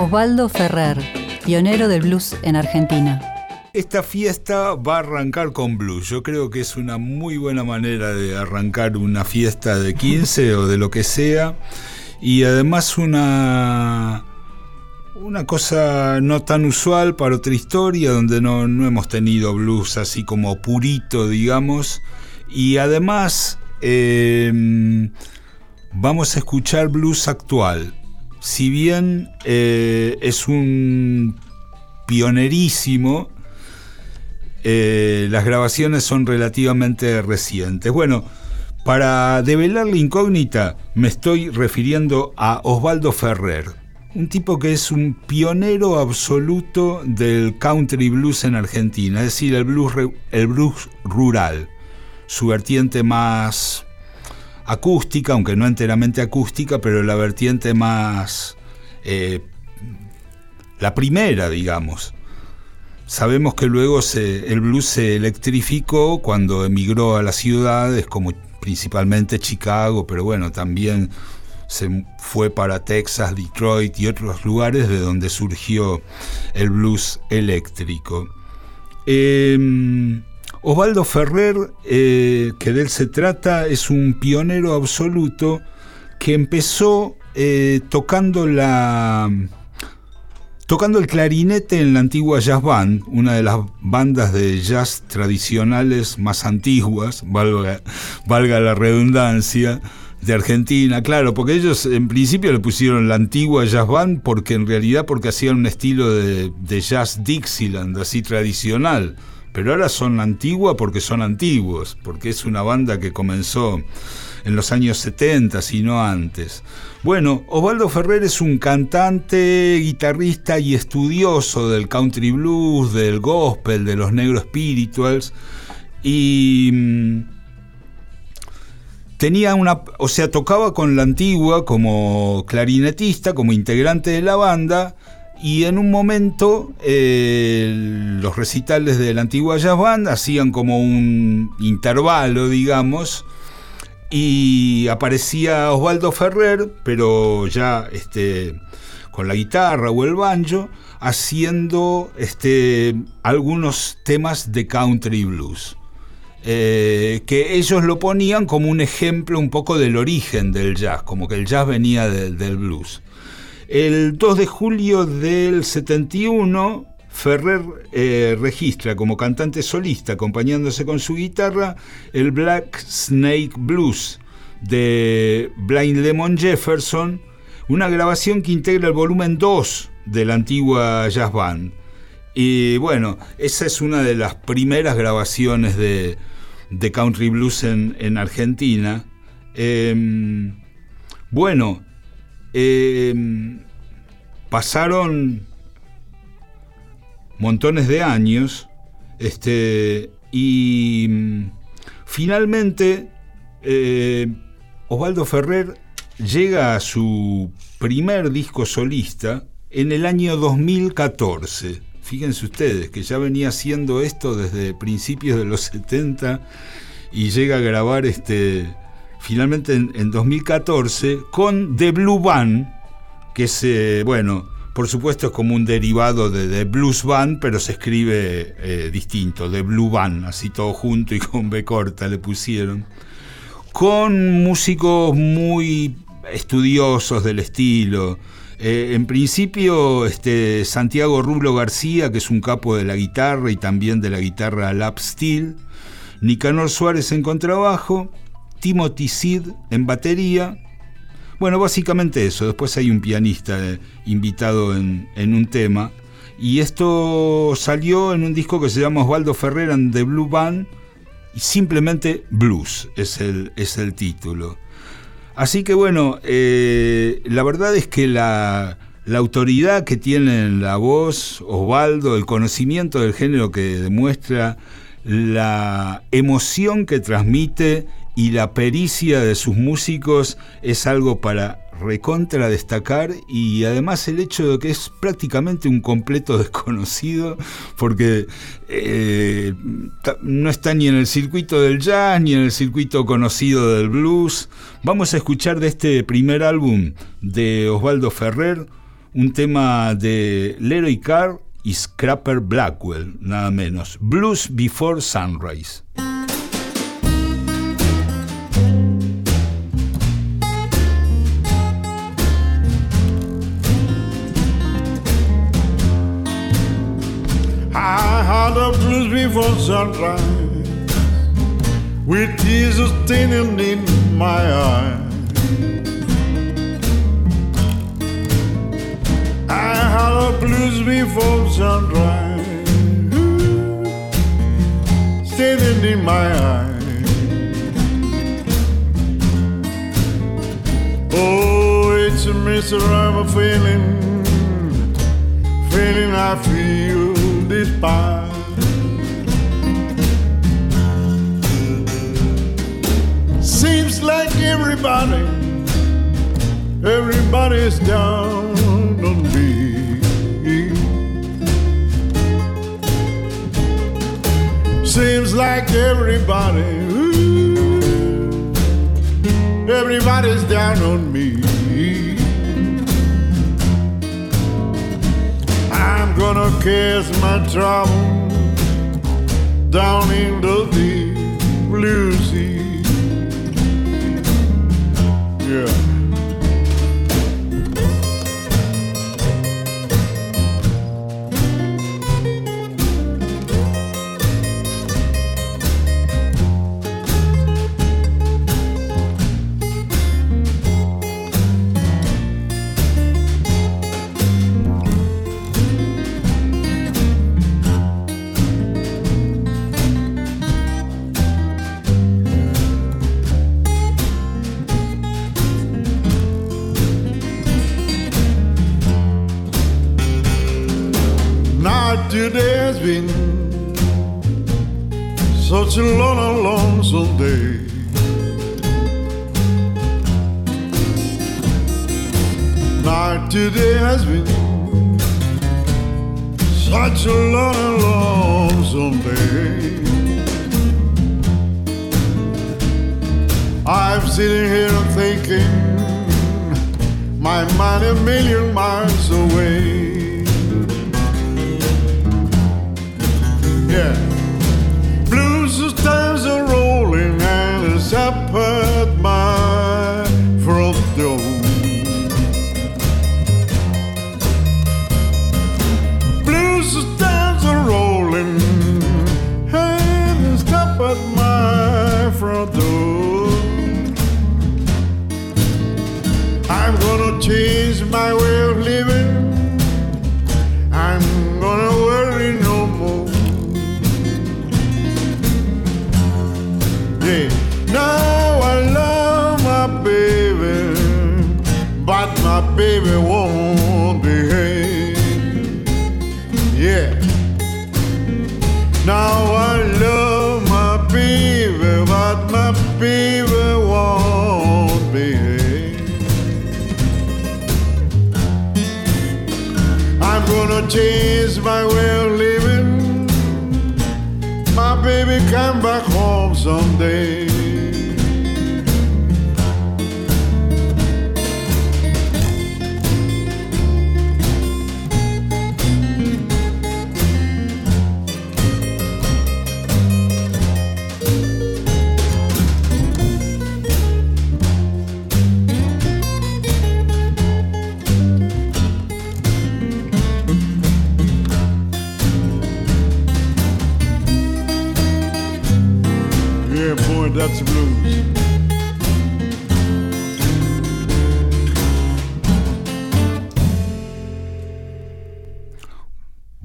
Osvaldo Ferrer, pionero del blues en Argentina. Esta fiesta va a arrancar con blues. Yo creo que es una muy buena manera de arrancar una fiesta de 15 o de lo que sea. Y además una, una cosa no tan usual para otra historia, donde no, hemos tenido blues así como purito, digamos. Y además em, vamos a escuchar blues actual. Si bien eh, es un pionerísimo, eh, las grabaciones son relativamente recientes. Bueno, para develar la incógnita me estoy refiriendo a Osvaldo Ferrer, un tipo que es un pionero absoluto del country blues en Argentina, es decir, el blues, el blues rural, su vertiente más acústica, aunque no enteramente acústica, pero la vertiente más... Eh, la primera, digamos. Sabemos que luego el blues se electrificó cuando emigró a las ciudades, como principalmente Chicago, pero bueno, también se fue para Texas, Detroit y otros lugares de donde surgió el blues eléctrico. Em, Osvaldo Ferrer, eh, que de él se trata, es un pionero absoluto que empezó eh, tocando la tocando el clarinete en la antigua jazz band, una de las bandas de jazz tradicionales más antiguas, valga, valga la redundancia, de Argentina, claro, porque ellos en principio le pusieron la antigua jazz band porque en realidad porque hacían un estilo de, de jazz Dixieland, así tradicional, pero ahora son antigua porque son antiguos, porque es una banda que comenzó en los años 70, si no antes. Bueno, Osvaldo Ferrer es un cantante, guitarrista y estudioso del country blues, del gospel, de los negros spirituals y mm, tenía una, o sea, tocaba con la antigua como clarinetista, como integrante de la banda y en un momento eh, los recitales de la antigua jazz band hacían como un intervalo, digamos, y aparecía Osvaldo Ferrer, pero ya este, con la guitarra o el banjo, haciendo este, algunos temas de country blues. Eh, que ellos lo ponían como un ejemplo un poco del origen del jazz, como que el jazz venía del blues. El 2 de julio del 71, Ferrer eh, registra como cantante solista, acompañándose con su guitarra, el Black Snake Blues de Blind Lemon Jefferson, una grabación que integra el volumen 2 de la antigua jazz band. Y bueno, esa es una de las primeras grabaciones de, country blues en, Argentina. Em, bueno, em, pasaron montones de años, este, y mm, finalmente eh, Osvaldo Ferrer llega a su primer disco solista en el año 2014. Fíjense ustedes que ya venía haciendo esto desde principios de los 70 y llega a grabar este finalmente en, 2014 con The Blue Band, que es, eh, bueno, por supuesto es como un derivado de, The Blues Band, pero se escribe eh, distinto, The Blue Band, así todo junto y con B corta le pusieron. Con músicos muy estudiosos del estilo. Eh, en principio, este, Santiago Rublo García, que es un capo de la guitarra y también de la guitarra lap steel. Nicanor Suárez en contrabajo. Timothy Sid en batería bueno, básicamente eso. Después hay un pianista eh, invitado en, un tema. Y esto salió en un disco que se llama Osvaldo Ferrer and the Blue Band. Y simplemente Blues es el, es el título. Así que bueno, eh, la verdad es que la, la autoridad que tiene en la voz, Osvaldo, el conocimiento del género que demuestra, la emoción que transmite y la pericia de sus músicos es algo para recontra destacar y además el hecho de que es prácticamente un completo desconocido porque eh, no está ni en el circuito del jazz ni en el circuito conocido del blues. Vamos a escuchar de este primer álbum de Osvaldo Ferrer un tema de Leroy Carr y Scrapper Blackwell, nada menos. Blues Before Sunrise. Before sunrise, with tears standing in my eyes. I had the blues before sunrise, standing in my eyes. Oh, it's a miserable feeling, feeling I feel despise. Seems like everybody, everybody's down on me. Seems like everybody, ooh, everybody's down on me. I'm gonna cast my trouble down into the blue sea. Yeah. Not today has been such a long, lonesome day. Not today has been such a long, lonesome day. I'm sitting here thinking, my mind a million miles away. here. Yeah. Now I love my baby, but my baby won't behave. Yeah. Now I love my baby, but my baby won't behave. I'm gonna change someday.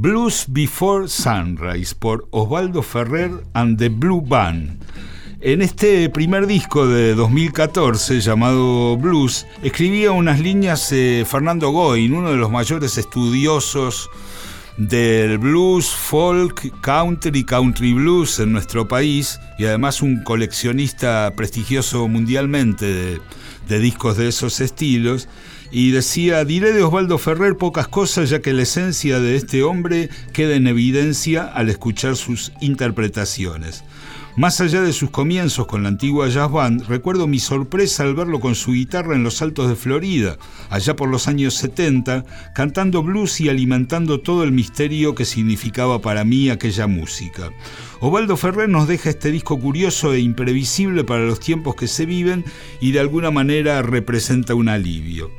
Blues Before Sunrise por Osvaldo Ferrer and the Blue Band. En este primer disco de 2014 llamado Blues, escribía unas líneas eh, Fernando Goin, uno de los mayores estudiosos del blues, folk, country, country blues en nuestro país y además un coleccionista prestigioso mundialmente de, de discos de esos estilos. Y decía, diré de Osvaldo Ferrer pocas cosas ya que la esencia de este hombre queda en evidencia al escuchar sus interpretaciones. Más allá de sus comienzos con la antigua jazz band, recuerdo mi sorpresa al verlo con su guitarra en los altos de Florida, allá por los años 70, cantando blues y alimentando todo el misterio que significaba para mí aquella música. Osvaldo Ferrer nos deja este disco curioso e imprevisible para los tiempos que se viven y de alguna manera representa un alivio.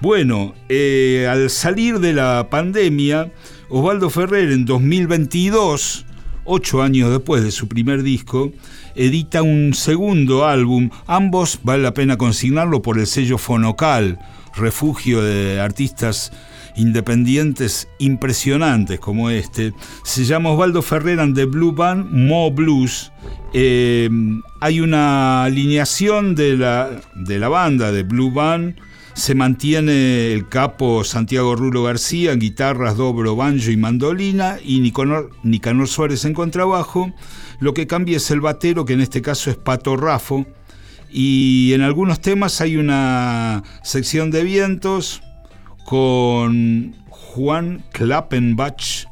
Bueno, eh, al salir de la pandemia, Osvaldo Ferrer en 2022 ocho años después de su primer disco, edita un segundo álbum. Ambos vale la pena consignarlo por el sello Fonocal, refugio de artistas independientes impresionantes como este. Se llama Osvaldo Ferrer and the Blue Band, Mo Blues. Eh, hay una alineación de la, de la banda de Blue Band se mantiene el capo Santiago Rulo García en guitarras, dobro, banjo y mandolina y Nicanor, Nicanor Suárez en contrabajo. Lo que cambia es el batero, que en este caso es Pato Rafo. Y en algunos temas hay una sección de vientos con Juan Klappenbach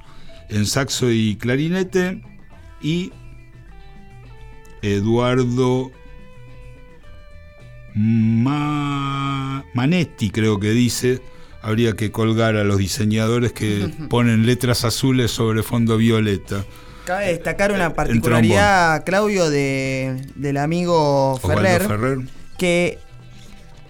en saxo y clarinete y Eduardo Manetti, creo que dice. Habría que colgar a los diseñadores que ponen letras azules sobre fondo violeta. Cabe destacar una particularidad, Claudio, de, del amigo Ferrer, que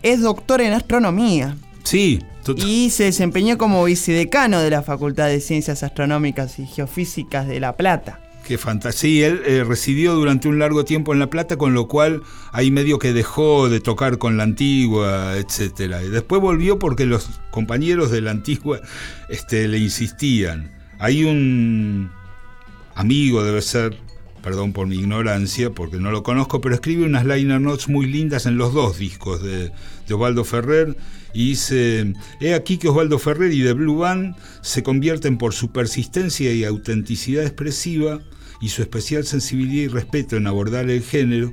es doctor en astronomía. Sí, y se desempeñó como vicedecano de la Facultad de Ciencias Astronómicas y Geofísicas de La Plata. Qué fantasía. Él eh, residió durante un largo tiempo en La Plata, con lo cual ahí medio que dejó de tocar con la antigua, etcétera. Y después volvió porque los compañeros de la antigua este, le insistían. Hay un amigo, debe ser, perdón por mi ignorancia, porque no lo conozco, pero escribe unas liner notes muy lindas en los dos discos de, de Osvaldo Ferrer y dice, he aquí que Osvaldo Ferrer y The Blue Band se convierten por su persistencia y autenticidad expresiva y su especial sensibilidad y respeto en abordar el género,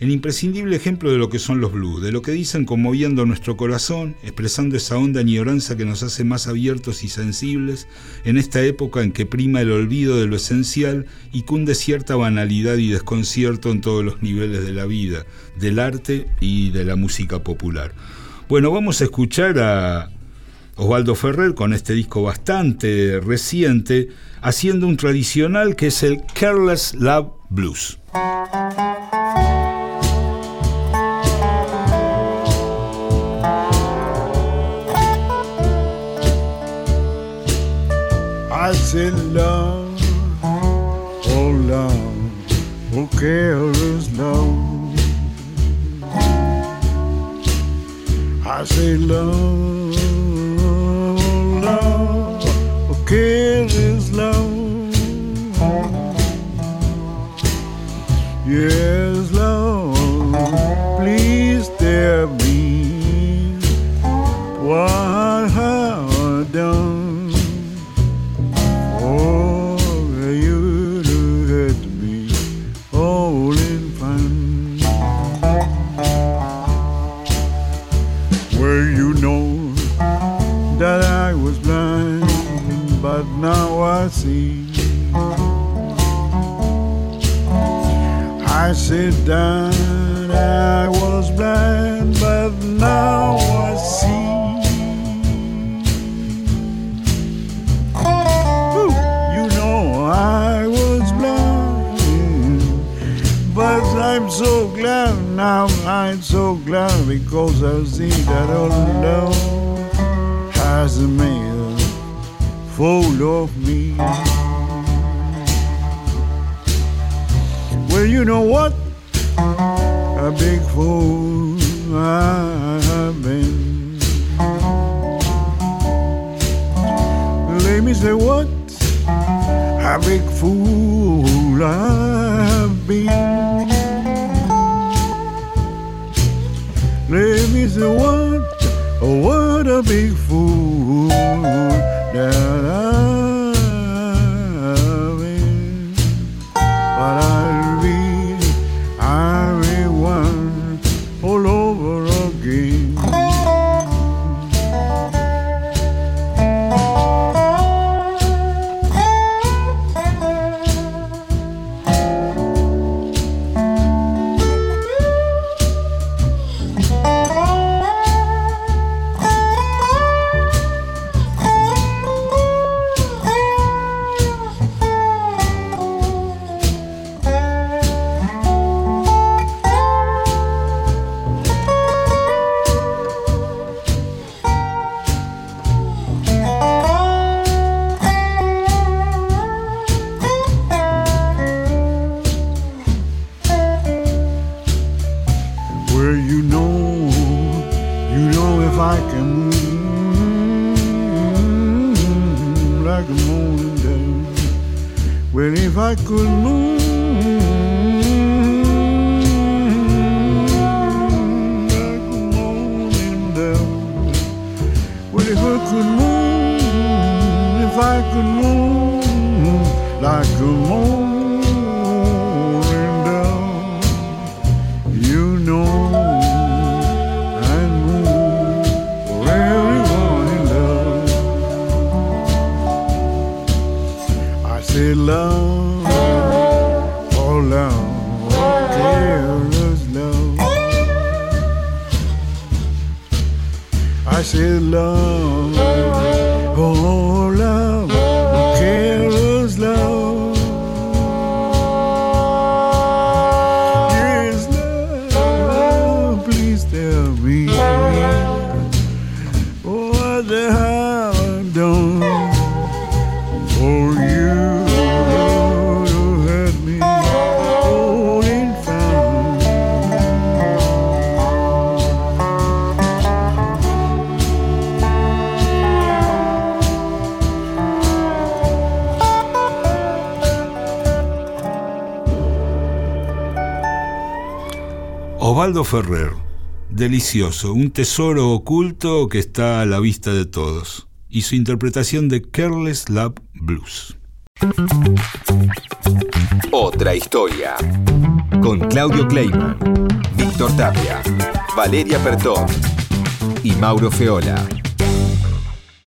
en imprescindible ejemplo de lo que son los blues, de lo que dicen conmoviendo nuestro corazón, expresando esa honda añoranza que nos hace más abiertos y sensibles en esta época en que prima el olvido de lo esencial y cunde cierta banalidad y desconcierto en todos los niveles de la vida, del arte y de la música popular. Bueno, vamos a escuchar a Osvaldo Ferrer con este disco bastante reciente, haciendo un tradicional que es el Careless Love Blues. I love, oh love, oh love. I say love, now I see. I sit down, I was blind, but now I see. Ooh, you know I was blind, but I'm so glad now. I'm so glad because I see that all love has made full of me. Well, you know what? A big fool I have been. Let me say what? A big fool I have been. Let me say what? What a big fool that I I said love, oh Osvaldo Ferrer, delicioso, un tesoro oculto que está a la vista de todos, y su interpretación de Careless Love Blues. Otra historia. Con Claudio Kleiman, Víctor Tapia, Valeria Pertón y Mauro Feola.